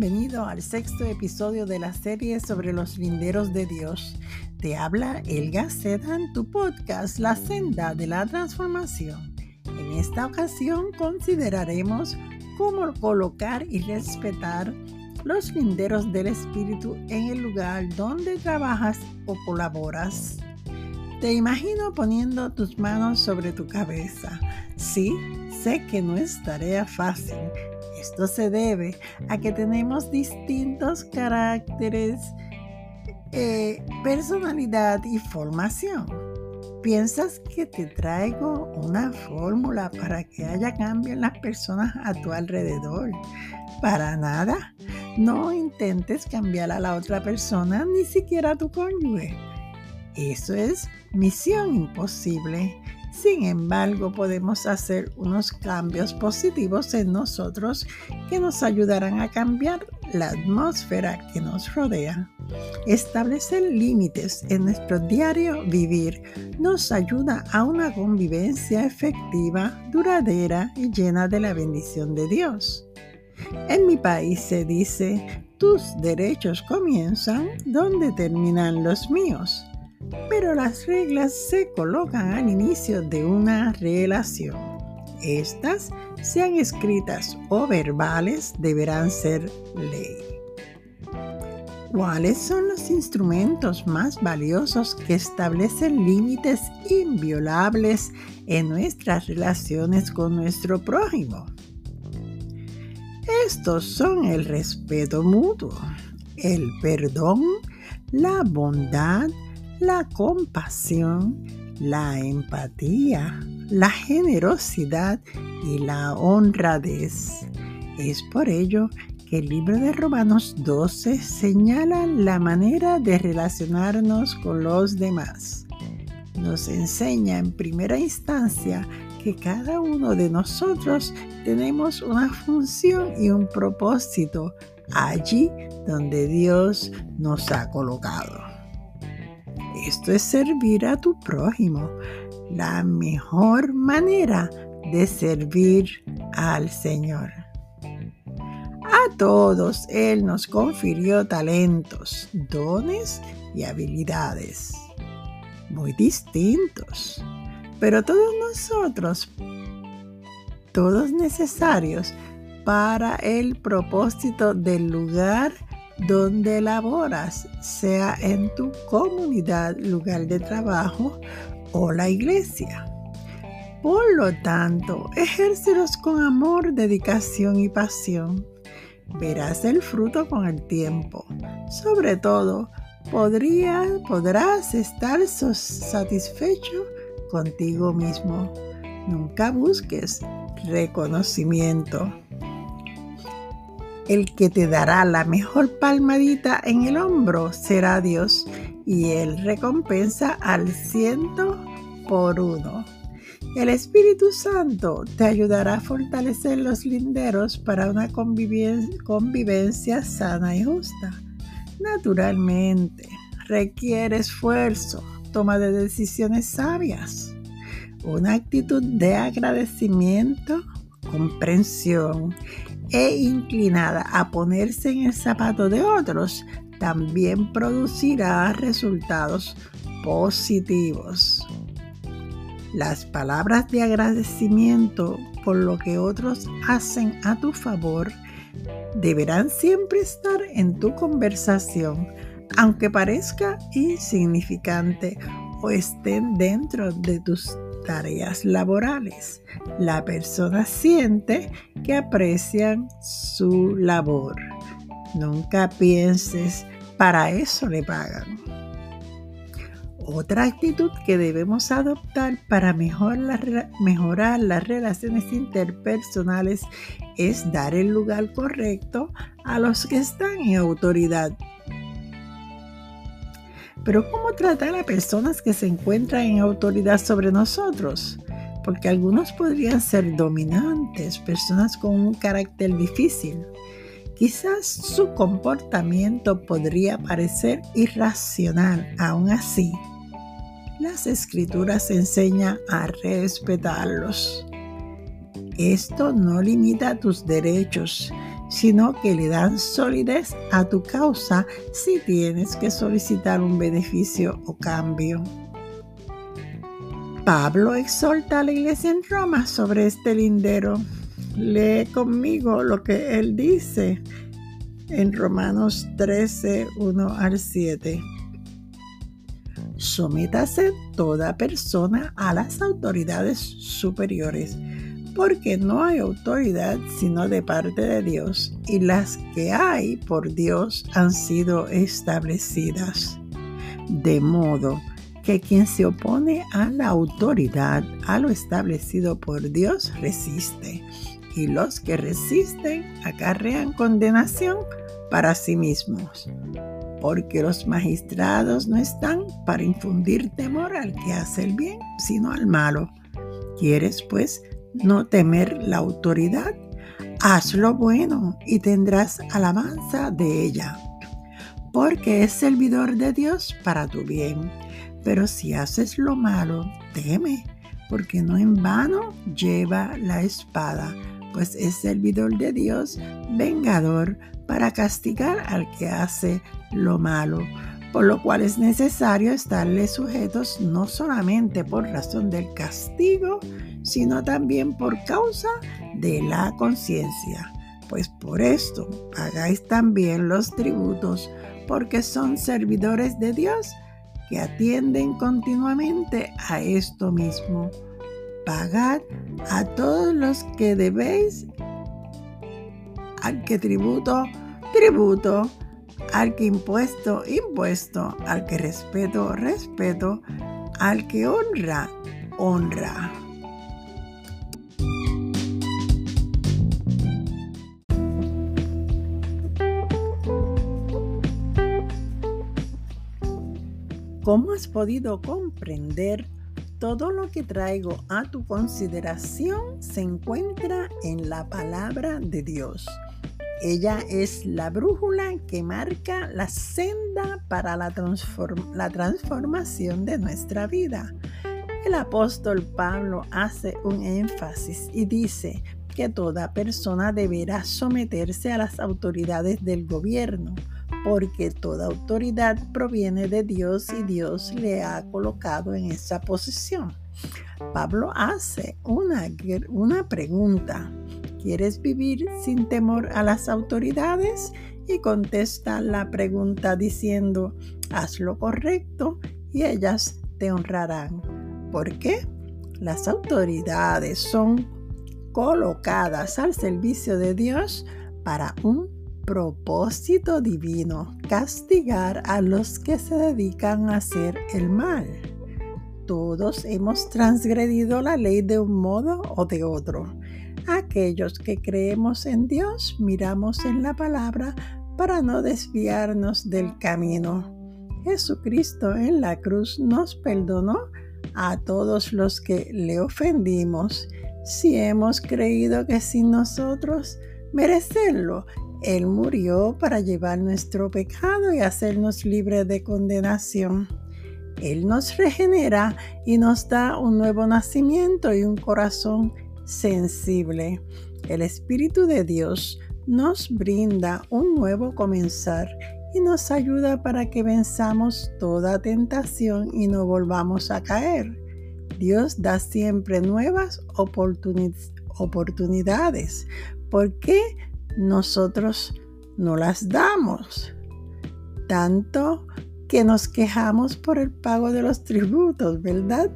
Bienvenido al sexto episodio de la serie sobre los linderos de Dios. Te habla Elga Seda en tu podcast La senda de la transformación. En esta ocasión consideraremos cómo colocar y respetar los linderos del Espíritu en el lugar donde trabajas o colaboras. Te imagino poniendo tus manos sobre tu cabeza. Sí, sé que no es tarea fácil esto se debe a que tenemos distintos caracteres, eh, personalidad y formación. ¿Piensas que te traigo una fórmula para que haya cambio en las personas a tu alrededor? Para nada. No intentes cambiar a la otra persona, ni siquiera a tu cónyuge. Eso es misión imposible. Sin embargo, podemos hacer unos cambios positivos en nosotros que nos ayudarán a cambiar la atmósfera que nos rodea. Establecer límites en nuestro diario vivir nos ayuda a una convivencia efectiva, duradera y llena de la bendición de Dios. En mi país se dice, tus derechos comienzan donde terminan los míos pero las reglas se colocan al inicio de una relación. Estas, sean escritas o verbales, deberán ser ley. ¿Cuáles son los instrumentos más valiosos que establecen límites inviolables en nuestras relaciones con nuestro prójimo? Estos son el respeto mutuo, el perdón, la bondad, la compasión, la empatía, la generosidad y la honradez. Es por ello que el libro de Romanos 12 señala la manera de relacionarnos con los demás. Nos enseña en primera instancia que cada uno de nosotros tenemos una función y un propósito allí donde Dios nos ha colocado. Esto es servir a tu prójimo. La mejor manera de servir al Señor. A todos Él nos confirió talentos, dones y habilidades muy distintos, pero todos nosotros, todos necesarios para el propósito del lugar donde laboras, sea en tu comunidad, lugar de trabajo o la iglesia. Por lo tanto, ejércelos con amor, dedicación y pasión. Verás el fruto con el tiempo. Sobre todo, podrás estar satisfecho contigo mismo. Nunca busques reconocimiento el que te dará la mejor palmadita en el hombro será Dios y Él recompensa al ciento por uno. El Espíritu Santo te ayudará a fortalecer los linderos para una convivencia sana y justa. Naturalmente, requiere esfuerzo, toma de decisiones sabias, una actitud de agradecimiento, comprensión e inclinada a ponerse en el zapato de otros, también producirá resultados positivos. Las palabras de agradecimiento por lo que otros hacen a tu favor deberán siempre estar en tu conversación, aunque parezca insignificante o estén dentro de tus tareas laborales. La persona siente que aprecian su labor. Nunca pienses, para eso le pagan. Otra actitud que debemos adoptar para mejorar las relaciones interpersonales es dar el lugar correcto a los que están en autoridad pero ¿cómo tratar a personas que se encuentran en autoridad sobre nosotros? Porque algunos podrían ser dominantes, personas con un carácter difícil. Quizás su comportamiento podría parecer irracional, aún así. Las escrituras enseñan a respetarlos. Esto no limita tus derechos, sino que le dan solidez a tu causa si tienes que solicitar un beneficio o cambio. Pablo exhorta a la iglesia en Roma sobre este lindero. Lee conmigo lo que él dice en Romanos 13, 1 al 7. Sométase toda persona a las autoridades superiores, porque no hay autoridad sino de parte de Dios, y las que hay por Dios han sido establecidas. De modo que quien se opone a la autoridad, a lo establecido por Dios, resiste, y los que resisten acarrean condenación para sí mismos, porque los magistrados no están para infundir temor al que hace el bien, sino al malo. ¿Quieres, pues, no temer la autoridad? Haz lo bueno y tendrás alabanza de ella, porque es servidor de Dios para tu bien. Pero si haces lo malo, teme, porque no en vano lleva la espada, pues es servidor de Dios, vengador para castigar al que hace lo malo, por lo cual es necesario estarle sujetos no solamente por razón del castigo, sino también por causa de la conciencia. Pues por esto pagáis también los tributos, porque son servidores de Dios que atienden continuamente a esto mismo. Pagad a todos los que debéis al que tributo, tributo, al que impuesto, impuesto, al que respeto, respeto, al que honra, honra. ¿Cómo has podido comprender todo lo que traigo a tu consideración se encuentra en la palabra de Dios. Ella es la brújula que marca la senda para la, transformación de nuestra vida. El apóstol Pablo hace un énfasis y dice que toda persona deberá someterse a las autoridades del gobierno, porque toda autoridad proviene de Dios y Dios le ha colocado en esa posición. Pablo hace una, una pregunta. ¿Quieres vivir sin temor a las autoridades? Y contesta la pregunta diciendo, haz lo correcto y ellas te honrarán. ¿Por qué? Las autoridades son colocadas al servicio de Dios para un propósito divino, castigar a los que se dedican a hacer el mal. Todos hemos transgredido la ley de un modo o de otro. Aquellos que creemos en Dios miramos en la palabra para no desviarnos del camino. Jesucristo en la cruz nos perdonó a todos los que le ofendimos si hemos creído que sin nosotros merecerlo, Él murió para llevar nuestro pecado y hacernos libres de condenación. Él nos regenera y nos da un nuevo nacimiento y un corazón sensible. El Espíritu de Dios nos brinda un nuevo comenzar y nos ayuda para que venzamos toda tentación y no volvamos a caer. Dios da siempre nuevas oportunidades. ¿Por qué nosotros no las damos? Tanto que nos quejamos por el pago de los tributos, ¿verdad?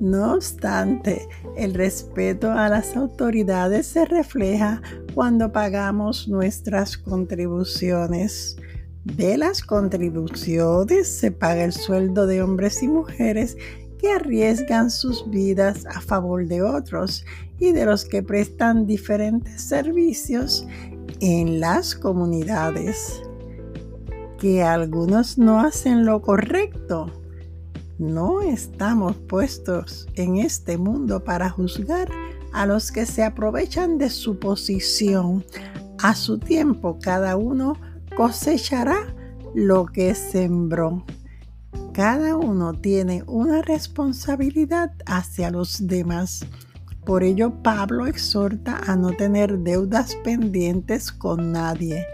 No obstante, el respeto a las autoridades se refleja cuando pagamos nuestras contribuciones. De las contribuciones se paga el sueldo de hombres y mujeres que arriesgan sus vidas a favor de otros y de los que prestan diferentes servicios en las comunidades que algunos no hacen lo correcto. No estamos puestos en este mundo para juzgar a los que se aprovechan de su posición. A su tiempo cada uno cosechará lo que sembró. Cada uno tiene una responsabilidad hacia los demás. Por ello Pablo exhorta a no tener deudas pendientes con nadie.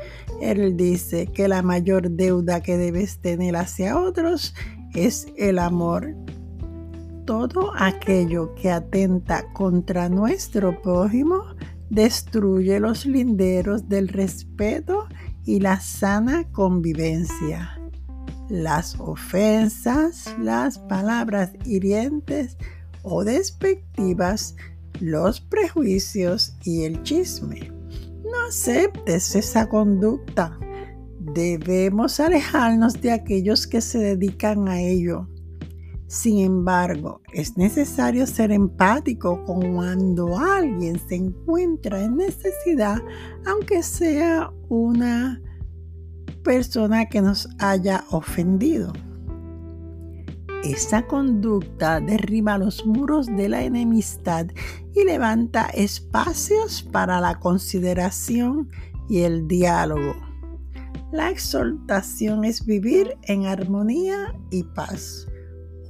Él dice que la mayor deuda que debes tener hacia otros es el amor. Todo aquello que atenta contra nuestro prójimo destruye los linderos del respeto y la sana convivencia. Las ofensas, las palabras hirientes o despectivas, los prejuicios y el chisme. No aceptes esa conducta. Debemos alejarnos de aquellos que se dedican a ello. Sin embargo, es necesario ser empático cuando alguien se encuentra en necesidad, aunque sea una persona que nos haya ofendido. Esa conducta derriba los muros de la enemistad y levanta espacios para la consideración y el diálogo. La exhortación es vivir en armonía y paz.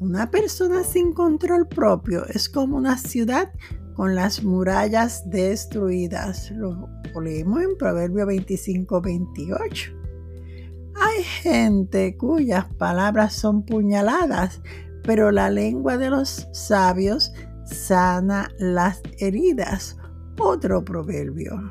Una persona sin control propio es como una ciudad con las murallas destruidas. Lo leemos en Proverbio 25, 28. Hay gente cuyas palabras son puñaladas, pero la lengua de los sabios sana las heridas. Otro proverbio.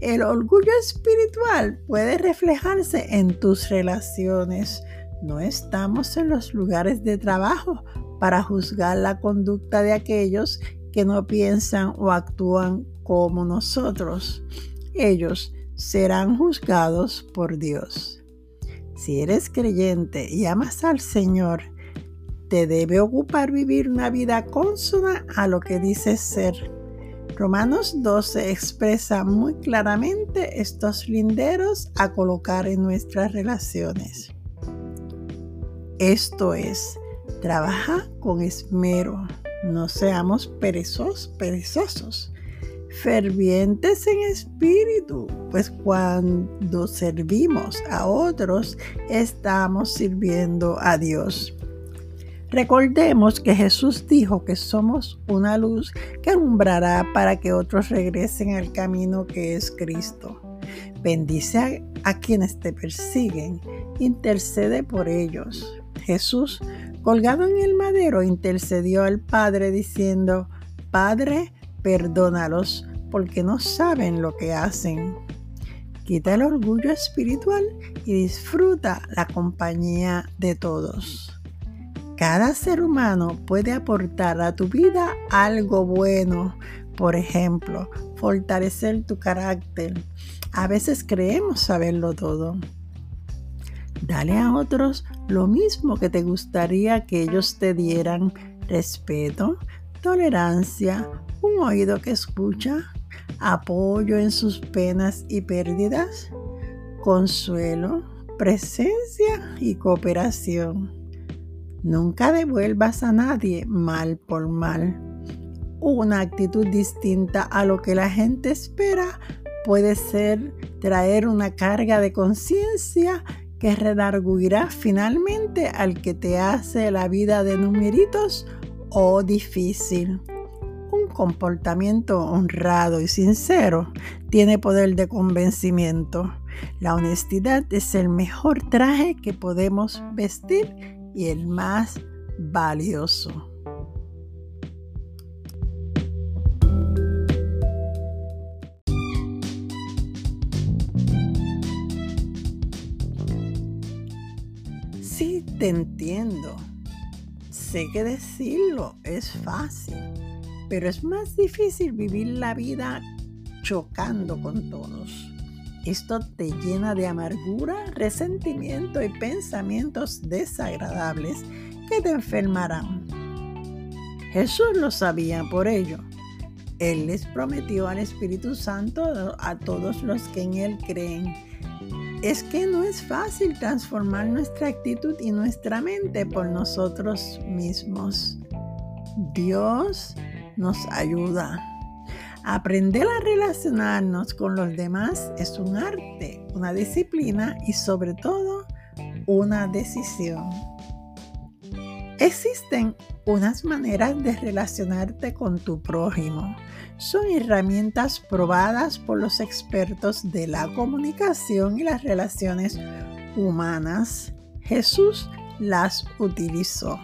El orgullo espiritual puede reflejarse en tus relaciones. No estamos en los lugares de trabajo para juzgar la conducta de aquellos que no piensan o actúan como nosotros. Ellos serán juzgados por Dios. Si eres creyente y amas al Señor, te debe ocupar vivir una vida consona a lo que dices ser. Romanos 12 expresa muy claramente estos linderos a colocar en nuestras relaciones. Esto es, trabaja con esmero, no seamos perezosos, perezosos, fervientes en espíritu, pues cuando servimos a otros, estamos sirviendo a Dios. Recordemos que Jesús dijo que somos una luz que alumbrará para que otros regresen al camino que es Cristo. Bendice a, quienes te persiguen, intercede por ellos. Jesús, colgado en el madero, intercedió al Padre diciendo, Padre, perdónalos porque no saben lo que hacen. Quita el orgullo espiritual y disfruta la compañía de todos. Cada ser humano puede aportar a tu vida algo bueno. Por ejemplo, fortalecer tu carácter. A veces creemos saberlo todo. Dale a otros lo mismo que te gustaría que ellos te dieran. Respeto, tolerancia, un oído que escucha, apoyo en sus penas y pérdidas, consuelo, presencia y cooperación. Nunca devuelvas a nadie mal por mal. Una actitud distinta a lo que la gente espera puede ser traer una carga de conciencia que redarguirá finalmente al que te hace la vida de numeritos o difícil. Un comportamiento honrado y sincero tiene poder de convencimiento. La honestidad es el mejor traje que podemos vestir y el más valioso. Sí, te entiendo. Sé que decirlo es fácil, pero es más difícil vivir la vida chocando con todos. Esto te llena de amargura, resentimiento y pensamientos desagradables que te enfermarán. Jesús lo sabía por ello. Él les prometió al Espíritu Santo a todos los que en Él creen. Es que no es fácil transformar nuestra actitud y nuestra mente por nosotros mismos. Dios nos ayuda. Aprender a relacionarnos con los demás es un arte, una disciplina y sobre todo una decisión. Existen unas maneras de relacionarte con tu prójimo. Son herramientas probadas por los expertos de la comunicación y las relaciones humanas. Jesús las utilizó.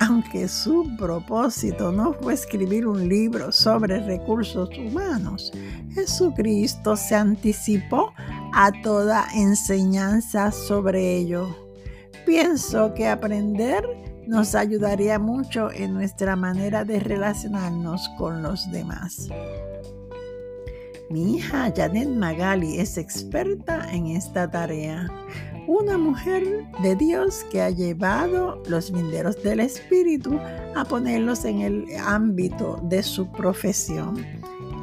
Aunque su propósito no fue escribir un libro sobre recursos humanos, Jesucristo se anticipó a toda enseñanza sobre ello. Pienso que aprender nos ayudaría mucho en nuestra manera de relacionarnos con los demás. Mi hija Janet Magali es experta en esta tarea una mujer de Dios que ha llevado los linderos del Espíritu a ponerlos en el ámbito de su profesión.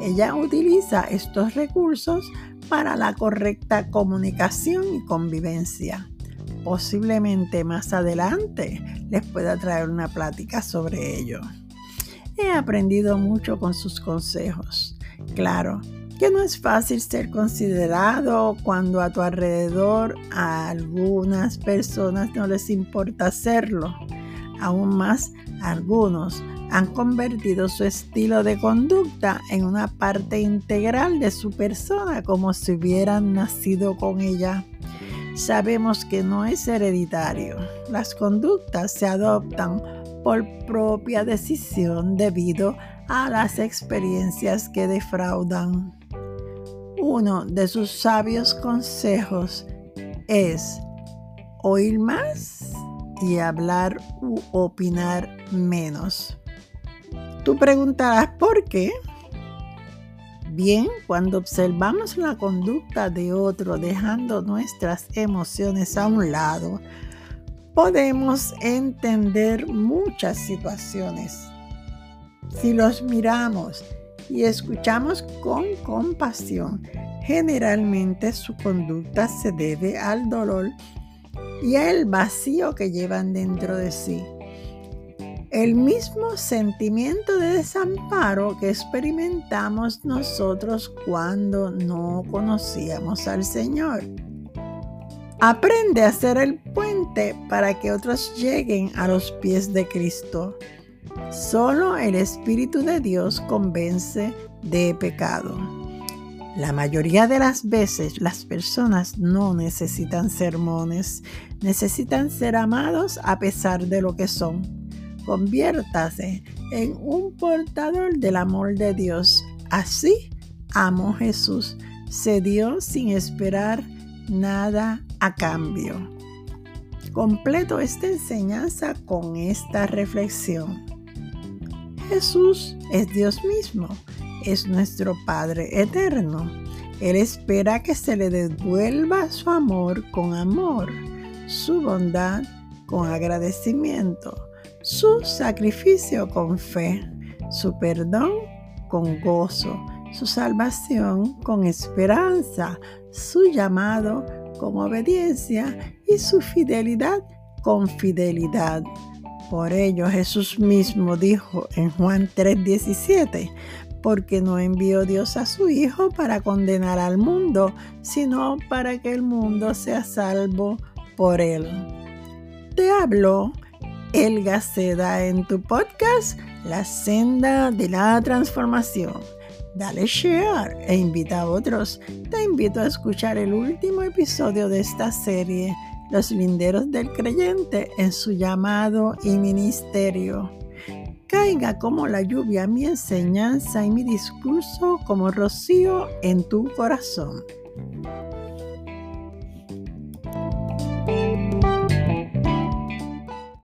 Ella utiliza estos recursos para la correcta comunicación y convivencia. Posiblemente más adelante les pueda traer una plática sobre ello. He aprendido mucho con sus consejos. Claro, que no es fácil ser considerado cuando a tu alrededor a algunas personas no les importa hacerlo. Aún más, algunos han convertido su estilo de conducta en una parte integral de su persona como si hubieran nacido con ella. Sabemos que no es hereditario. Las conductas se adoptan por propia decisión debido a las experiencias que defraudan. Uno de sus sabios consejos es oír más y hablar u opinar menos. Tú preguntarás por qué. Bien, cuando observamos la conducta de otro dejando nuestras emociones a un lado, podemos entender muchas situaciones. Si los miramos y escuchamos con compasión, generalmente su conducta se debe al dolor y al vacío que llevan dentro de sí. El mismo sentimiento de desamparo que experimentamos nosotros cuando no conocíamos al Señor. Aprende a ser el puente para que otros lleguen a los pies de Cristo. Solo el Espíritu de Dios convence de pecado. La mayoría de las veces las personas no necesitan sermones, necesitan ser amados a pesar de lo que son. Conviértase en un portador del amor de Dios. Así amó Jesús. Se dio sin esperar nada a cambio. Completo esta enseñanza con esta reflexión. Jesús es Dios mismo, es nuestro Padre eterno. Él espera que se le devuelva su amor con amor, su bondad con agradecimiento, su sacrificio con fe, su perdón con gozo, su salvación con esperanza, su llamado con obediencia y su fidelidad con fidelidad. Por ello Jesús mismo dijo en Juan 3:17, porque no envió Dios a su Hijo para condenar al mundo, sino para que el mundo sea salvo por él. Te hablo Elga Seda en tu podcast La senda de la transformación. Dale share e invita a otros. Te invito a escuchar el último episodio de esta serie los linderos del creyente en su llamado y ministerio. Caiga como la lluvia mi enseñanza y mi discurso como rocío en tu corazón.